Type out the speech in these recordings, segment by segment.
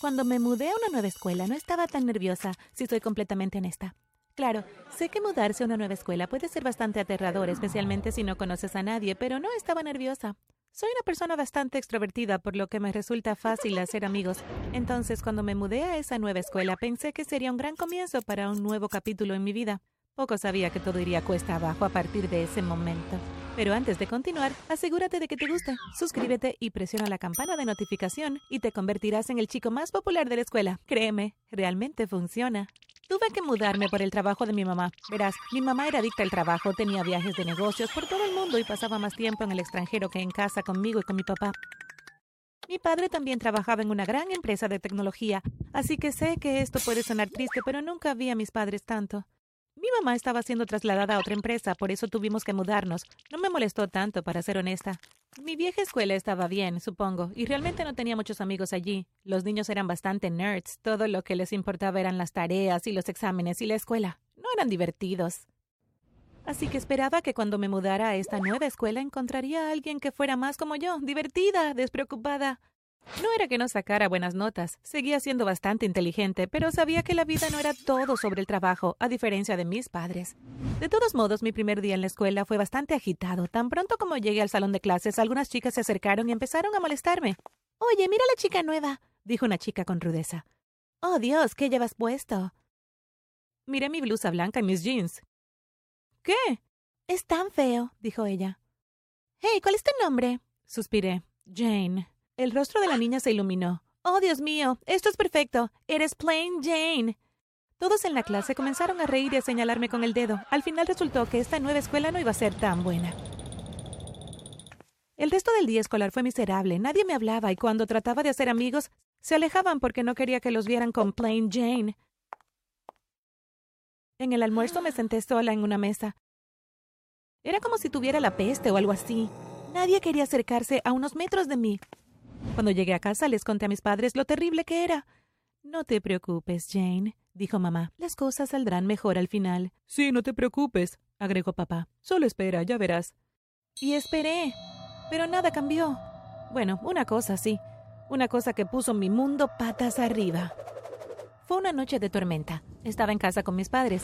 Cuando me mudé a una nueva escuela no estaba tan nerviosa, si soy completamente honesta. Claro, sé que mudarse a una nueva escuela puede ser bastante aterrador, especialmente si no conoces a nadie, pero no estaba nerviosa. Soy una persona bastante extrovertida, por lo que me resulta fácil hacer amigos. Entonces, cuando me mudé a esa nueva escuela, pensé que sería un gran comienzo para un nuevo capítulo en mi vida. Poco sabía que todo iría cuesta abajo a partir de ese momento. Pero antes de continuar, asegúrate de que te guste. Suscríbete y presiona la campana de notificación y te convertirás en el chico más popular de la escuela. Créeme, realmente funciona. Tuve que mudarme por el trabajo de mi mamá. Verás, mi mamá era adicta al trabajo, tenía viajes de negocios por todo el mundo y pasaba más tiempo en el extranjero que en casa conmigo y con mi papá. Mi padre también trabajaba en una gran empresa de tecnología, así que sé que esto puede sonar triste, pero nunca vi a mis padres tanto. Mi mamá estaba siendo trasladada a otra empresa, por eso tuvimos que mudarnos. No me molestó tanto, para ser honesta. Mi vieja escuela estaba bien, supongo, y realmente no tenía muchos amigos allí. Los niños eran bastante nerds, todo lo que les importaba eran las tareas y los exámenes y la escuela. No eran divertidos. Así que esperaba que cuando me mudara a esta nueva escuela encontraría a alguien que fuera más como yo, divertida, despreocupada. No era que no sacara buenas notas, seguía siendo bastante inteligente, pero sabía que la vida no era todo sobre el trabajo, a diferencia de mis padres. De todos modos, mi primer día en la escuela fue bastante agitado. Tan pronto como llegué al salón de clases, algunas chicas se acercaron y empezaron a molestarme. Oye, mira la chica nueva, dijo una chica con rudeza. Oh, Dios, ¿qué llevas puesto? Miré mi blusa blanca y mis jeans. ¿Qué? Es tan feo, dijo ella. Hey, ¿cuál es tu nombre? Suspiré. Jane. El rostro de la niña se iluminó. Oh, Dios mío, esto es perfecto. Eres Plain Jane. Todos en la clase comenzaron a reír y a señalarme con el dedo. Al final resultó que esta nueva escuela no iba a ser tan buena. El resto del día escolar fue miserable. Nadie me hablaba y cuando trataba de hacer amigos, se alejaban porque no quería que los vieran con Plain Jane. En el almuerzo me senté sola en una mesa. Era como si tuviera la peste o algo así. Nadie quería acercarse a unos metros de mí. Cuando llegué a casa les conté a mis padres lo terrible que era. No te preocupes, Jane, dijo mamá. Las cosas saldrán mejor al final. Sí, no te preocupes, agregó papá. Solo espera, ya verás. Y esperé. Pero nada cambió. Bueno, una cosa sí. Una cosa que puso mi mundo patas arriba. Fue una noche de tormenta. Estaba en casa con mis padres.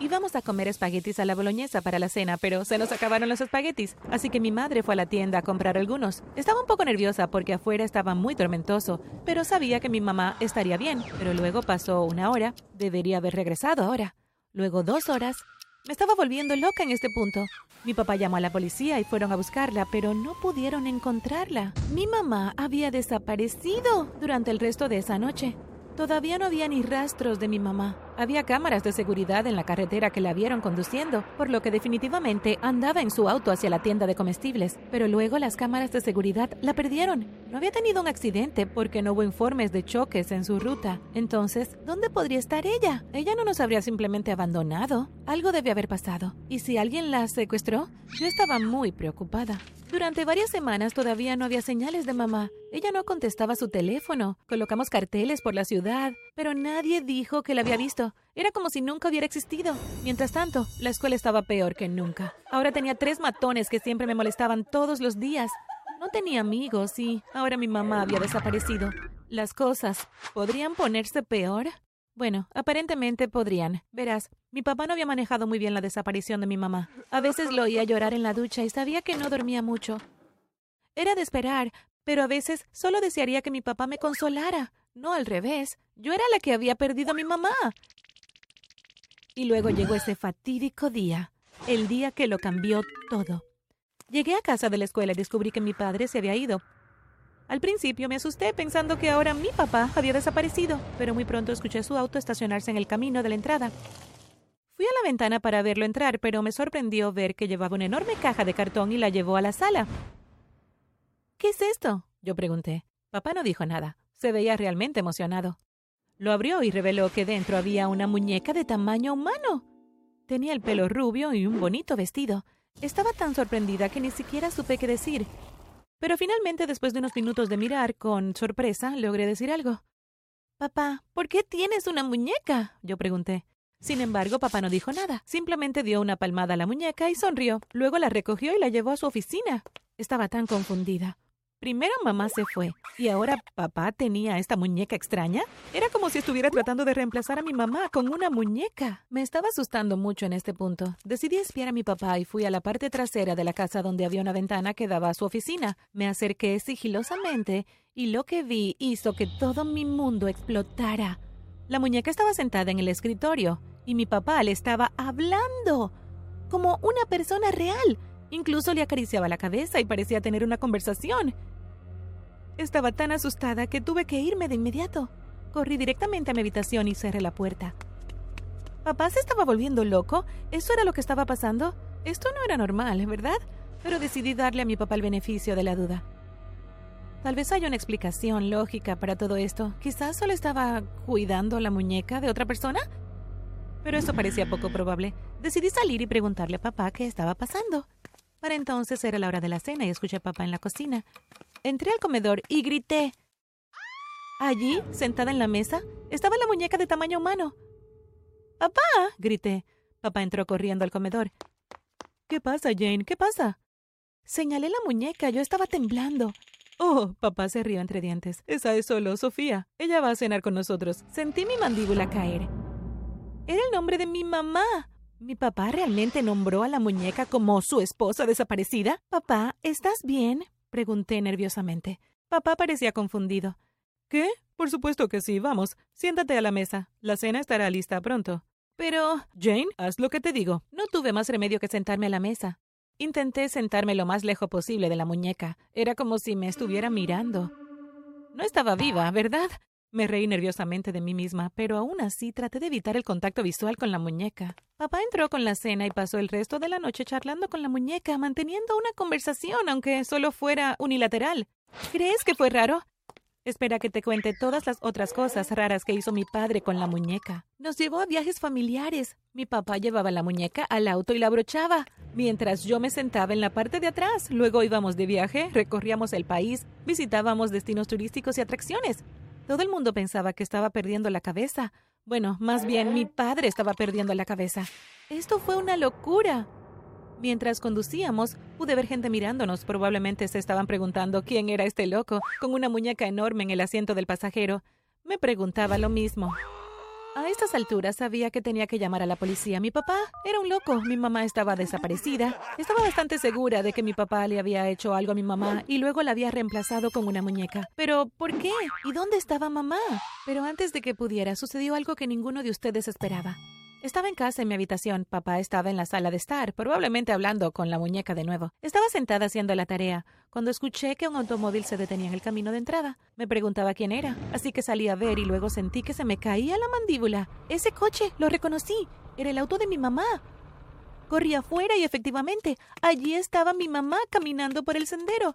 Íbamos a comer espaguetis a la boloñesa para la cena, pero se nos acabaron los espaguetis, así que mi madre fue a la tienda a comprar algunos. Estaba un poco nerviosa porque afuera estaba muy tormentoso, pero sabía que mi mamá estaría bien. Pero luego pasó una hora, debería haber regresado ahora. Luego dos horas. Me estaba volviendo loca en este punto. Mi papá llamó a la policía y fueron a buscarla, pero no pudieron encontrarla. Mi mamá había desaparecido durante el resto de esa noche. Todavía no había ni rastros de mi mamá. Había cámaras de seguridad en la carretera que la vieron conduciendo, por lo que definitivamente andaba en su auto hacia la tienda de comestibles. Pero luego las cámaras de seguridad la perdieron. No había tenido un accidente porque no hubo informes de choques en su ruta. Entonces, ¿dónde podría estar ella? Ella no nos habría simplemente abandonado. Algo debe haber pasado. ¿Y si alguien la secuestró? Yo estaba muy preocupada. Durante varias semanas todavía no había señales de mamá. Ella no contestaba su teléfono. Colocamos carteles por la ciudad, pero nadie dijo que la había visto. Era como si nunca hubiera existido. Mientras tanto, la escuela estaba peor que nunca. Ahora tenía tres matones que siempre me molestaban todos los días. No tenía amigos y ahora mi mamá había desaparecido. Las cosas podrían ponerse peor. Bueno, aparentemente podrían. Verás, mi papá no había manejado muy bien la desaparición de mi mamá. A veces lo oía llorar en la ducha y sabía que no dormía mucho. Era de esperar, pero a veces solo desearía que mi papá me consolara. No al revés. Yo era la que había perdido a mi mamá. Y luego llegó ese fatídico día, el día que lo cambió todo. Llegué a casa de la escuela y descubrí que mi padre se había ido. Al principio me asusté pensando que ahora mi papá había desaparecido, pero muy pronto escuché su auto estacionarse en el camino de la entrada. Fui a la ventana para verlo entrar, pero me sorprendió ver que llevaba una enorme caja de cartón y la llevó a la sala. ¿Qué es esto? yo pregunté. Papá no dijo nada. Se veía realmente emocionado. Lo abrió y reveló que dentro había una muñeca de tamaño humano. Tenía el pelo rubio y un bonito vestido. Estaba tan sorprendida que ni siquiera supe qué decir, pero finalmente, después de unos minutos de mirar con sorpresa, logré decir algo. Papá, ¿por qué tienes una muñeca? yo pregunté. Sin embargo, papá no dijo nada. Simplemente dio una palmada a la muñeca y sonrió. Luego la recogió y la llevó a su oficina. Estaba tan confundida. Primero mamá se fue y ahora papá tenía esta muñeca extraña. Era como si estuviera tratando de reemplazar a mi mamá con una muñeca. Me estaba asustando mucho en este punto. Decidí espiar a mi papá y fui a la parte trasera de la casa donde había una ventana que daba a su oficina. Me acerqué sigilosamente y lo que vi hizo que todo mi mundo explotara. La muñeca estaba sentada en el escritorio y mi papá le estaba hablando como una persona real. Incluso le acariciaba la cabeza y parecía tener una conversación. Estaba tan asustada que tuve que irme de inmediato. Corrí directamente a mi habitación y cerré la puerta. ¿Papá se estaba volviendo loco? ¿Eso era lo que estaba pasando? Esto no era normal, ¿verdad? Pero decidí darle a mi papá el beneficio de la duda. Tal vez haya una explicación lógica para todo esto. Quizás solo estaba cuidando la muñeca de otra persona. Pero eso parecía poco probable. Decidí salir y preguntarle a papá qué estaba pasando. Para entonces era la hora de la cena y escuché a papá en la cocina. Entré al comedor y grité. Allí, sentada en la mesa, estaba la muñeca de tamaño humano. ¡Papá! grité. Papá entró corriendo al comedor. ¿Qué pasa, Jane? ¿Qué pasa? Señalé la muñeca. Yo estaba temblando. Oh, papá se rió entre dientes. Esa es solo Sofía. Ella va a cenar con nosotros. Sentí mi mandíbula caer. Era el nombre de mi mamá. ¿Mi papá realmente nombró a la muñeca como su esposa desaparecida? Papá, ¿estás bien? Pregunté nerviosamente. Papá parecía confundido. ¿Qué? Por supuesto que sí. Vamos, siéntate a la mesa. La cena estará lista pronto. Pero, Jane, haz lo que te digo. No tuve más remedio que sentarme a la mesa. Intenté sentarme lo más lejos posible de la muñeca. Era como si me estuviera mirando. No estaba viva, ¿verdad? Me reí nerviosamente de mí misma, pero aún así traté de evitar el contacto visual con la muñeca. Papá entró con la cena y pasó el resto de la noche charlando con la muñeca, manteniendo una conversación, aunque solo fuera unilateral. ¿Crees que fue raro? Espera que te cuente todas las otras cosas raras que hizo mi padre con la muñeca. Nos llevó a viajes familiares. Mi papá llevaba la muñeca al auto y la abrochaba, mientras yo me sentaba en la parte de atrás. Luego íbamos de viaje, recorríamos el país, visitábamos destinos turísticos y atracciones. Todo el mundo pensaba que estaba perdiendo la cabeza. Bueno, más bien mi padre estaba perdiendo la cabeza. Esto fue una locura. Mientras conducíamos, pude ver gente mirándonos. Probablemente se estaban preguntando quién era este loco, con una muñeca enorme en el asiento del pasajero. Me preguntaba lo mismo. A estas alturas sabía que tenía que llamar a la policía. Mi papá era un loco, mi mamá estaba desaparecida. Estaba bastante segura de que mi papá le había hecho algo a mi mamá y luego la había reemplazado con una muñeca. Pero, ¿por qué? ¿Y dónde estaba mamá? Pero antes de que pudiera, sucedió algo que ninguno de ustedes esperaba. Estaba en casa en mi habitación. Papá estaba en la sala de estar, probablemente hablando con la muñeca de nuevo. Estaba sentada haciendo la tarea, cuando escuché que un automóvil se detenía en el camino de entrada. Me preguntaba quién era, así que salí a ver y luego sentí que se me caía la mandíbula. Ese coche, lo reconocí. Era el auto de mi mamá. Corrí afuera y efectivamente, allí estaba mi mamá caminando por el sendero.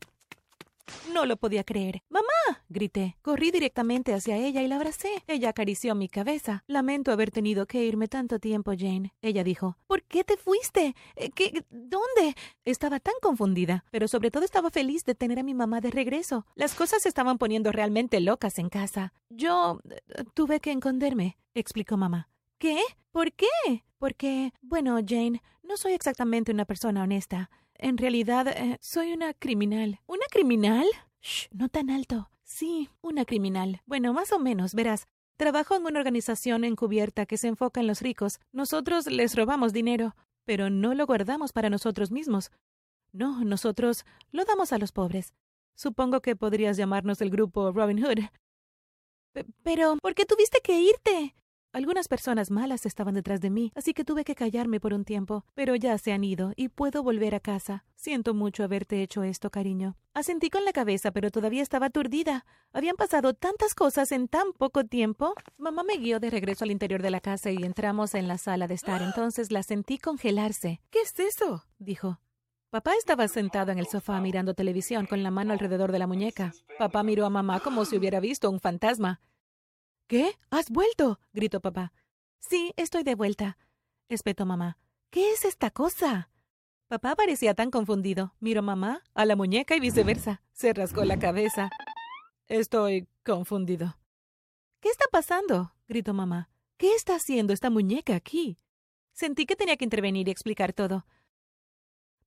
No lo podía creer. ¡Mamá! grité. Corrí directamente hacia ella y la abracé. Ella acarició mi cabeza. Lamento haber tenido que irme tanto tiempo, Jane. Ella dijo. ¿Por qué te fuiste? Eh, ¿Qué? ¿Dónde? Estaba tan confundida, pero sobre todo estaba feliz de tener a mi mamá de regreso. Las cosas se estaban poniendo realmente locas en casa. Yo eh, tuve que esconderme, explicó mamá. ¿Qué? ¿Por qué? Porque, bueno, Jane, no soy exactamente una persona honesta. En realidad, eh, soy una criminal. ¿Una criminal? Shh, no tan alto. Sí, una criminal. Bueno, más o menos, verás. Trabajo en una organización encubierta que se enfoca en los ricos. Nosotros les robamos dinero, pero no lo guardamos para nosotros mismos. No, nosotros lo damos a los pobres. Supongo que podrías llamarnos el grupo Robin Hood. pero, ¿por qué tuviste que irte? Algunas personas malas estaban detrás de mí, así que tuve que callarme por un tiempo, pero ya se han ido y puedo volver a casa. Siento mucho haberte hecho esto, cariño. Asentí con la cabeza, pero todavía estaba aturdida. Habían pasado tantas cosas en tan poco tiempo. Mamá me guió de regreso al interior de la casa y entramos en la sala de estar. Entonces la sentí congelarse. ¿Qué es eso? dijo. Papá estaba sentado en el sofá mirando televisión con la mano alrededor de la muñeca. Papá miró a mamá como si hubiera visto un fantasma. ¿Qué? ¿Has vuelto? gritó papá. Sí, estoy de vuelta, espetó mamá. ¿Qué es esta cosa? Papá parecía tan confundido. Miró mamá, a la muñeca y viceversa. Se rasgó la cabeza. Estoy confundido. ¿Qué está pasando? gritó mamá. ¿Qué está haciendo esta muñeca aquí? Sentí que tenía que intervenir y explicar todo.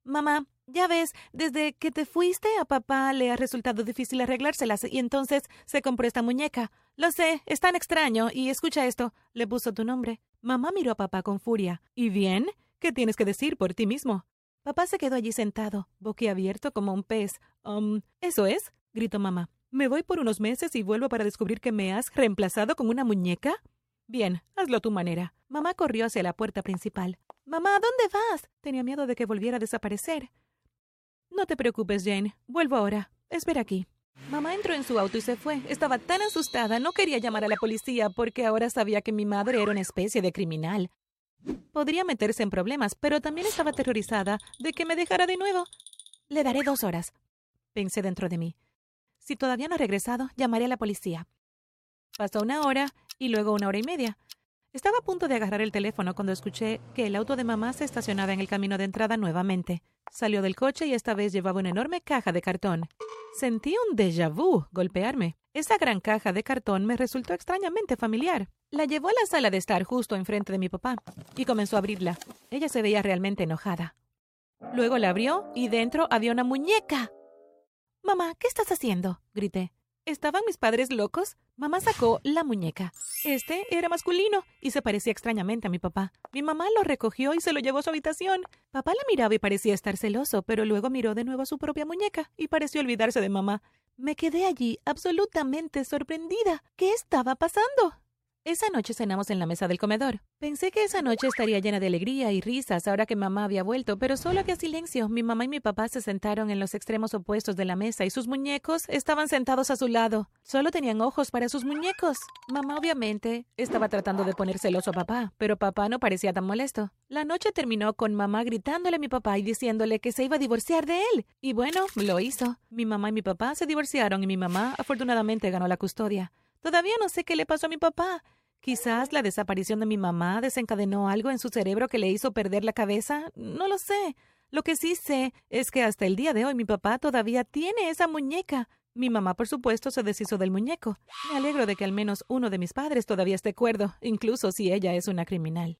Mamá, ya ves, desde que te fuiste a papá le ha resultado difícil arreglárselas y entonces se compró esta muñeca. Lo sé, es tan extraño y escucha esto, le puso tu nombre. Mamá miró a papá con furia. ¿Y bien? ¿Qué tienes que decir por ti mismo? Papá se quedó allí sentado, boquiabierto como un pez. Um, ¿eso es? gritó mamá. ¿Me voy por unos meses y vuelvo para descubrir que me has reemplazado con una muñeca? Bien, hazlo a tu manera. Mamá corrió hacia la puerta principal. Mamá, ¿dónde vas? Tenía miedo de que volviera a desaparecer. No te preocupes, Jane. Vuelvo ahora. Espera aquí. Mamá entró en su auto y se fue. Estaba tan asustada, no quería llamar a la policía porque ahora sabía que mi madre era una especie de criminal. Podría meterse en problemas, pero también estaba aterrorizada de que me dejara de nuevo. Le daré dos horas, pensé dentro de mí. Si todavía no ha regresado, llamaré a la policía. Pasó una hora y luego una hora y media. Estaba a punto de agarrar el teléfono cuando escuché que el auto de mamá se estacionaba en el camino de entrada nuevamente. Salió del coche y esta vez llevaba una enorme caja de cartón. Sentí un déjà vu golpearme. Esa gran caja de cartón me resultó extrañamente familiar. La llevó a la sala de estar justo enfrente de mi papá y comenzó a abrirla. Ella se veía realmente enojada. Luego la abrió y dentro había una muñeca. Mamá, ¿qué estás haciendo? grité. ¿Estaban mis padres locos? Mamá sacó la muñeca. Este era masculino y se parecía extrañamente a mi papá. Mi mamá lo recogió y se lo llevó a su habitación. Papá la miraba y parecía estar celoso, pero luego miró de nuevo a su propia muñeca y pareció olvidarse de mamá. Me quedé allí absolutamente sorprendida. ¿Qué estaba pasando? Esa noche cenamos en la mesa del comedor. Pensé que esa noche estaría llena de alegría y risas ahora que mamá había vuelto, pero solo había silencio. Mi mamá y mi papá se sentaron en los extremos opuestos de la mesa y sus muñecos estaban sentados a su lado. Solo tenían ojos para sus muñecos. Mamá obviamente estaba tratando de poner celoso a papá, pero papá no parecía tan molesto. La noche terminó con mamá gritándole a mi papá y diciéndole que se iba a divorciar de él. Y bueno, lo hizo. Mi mamá y mi papá se divorciaron y mi mamá afortunadamente ganó la custodia. Todavía no sé qué le pasó a mi papá. Quizás la desaparición de mi mamá desencadenó algo en su cerebro que le hizo perder la cabeza. No lo sé. Lo que sí sé es que hasta el día de hoy mi papá todavía tiene esa muñeca. Mi mamá, por supuesto, se deshizo del muñeco. Me alegro de que al menos uno de mis padres todavía esté cuerdo, incluso si ella es una criminal.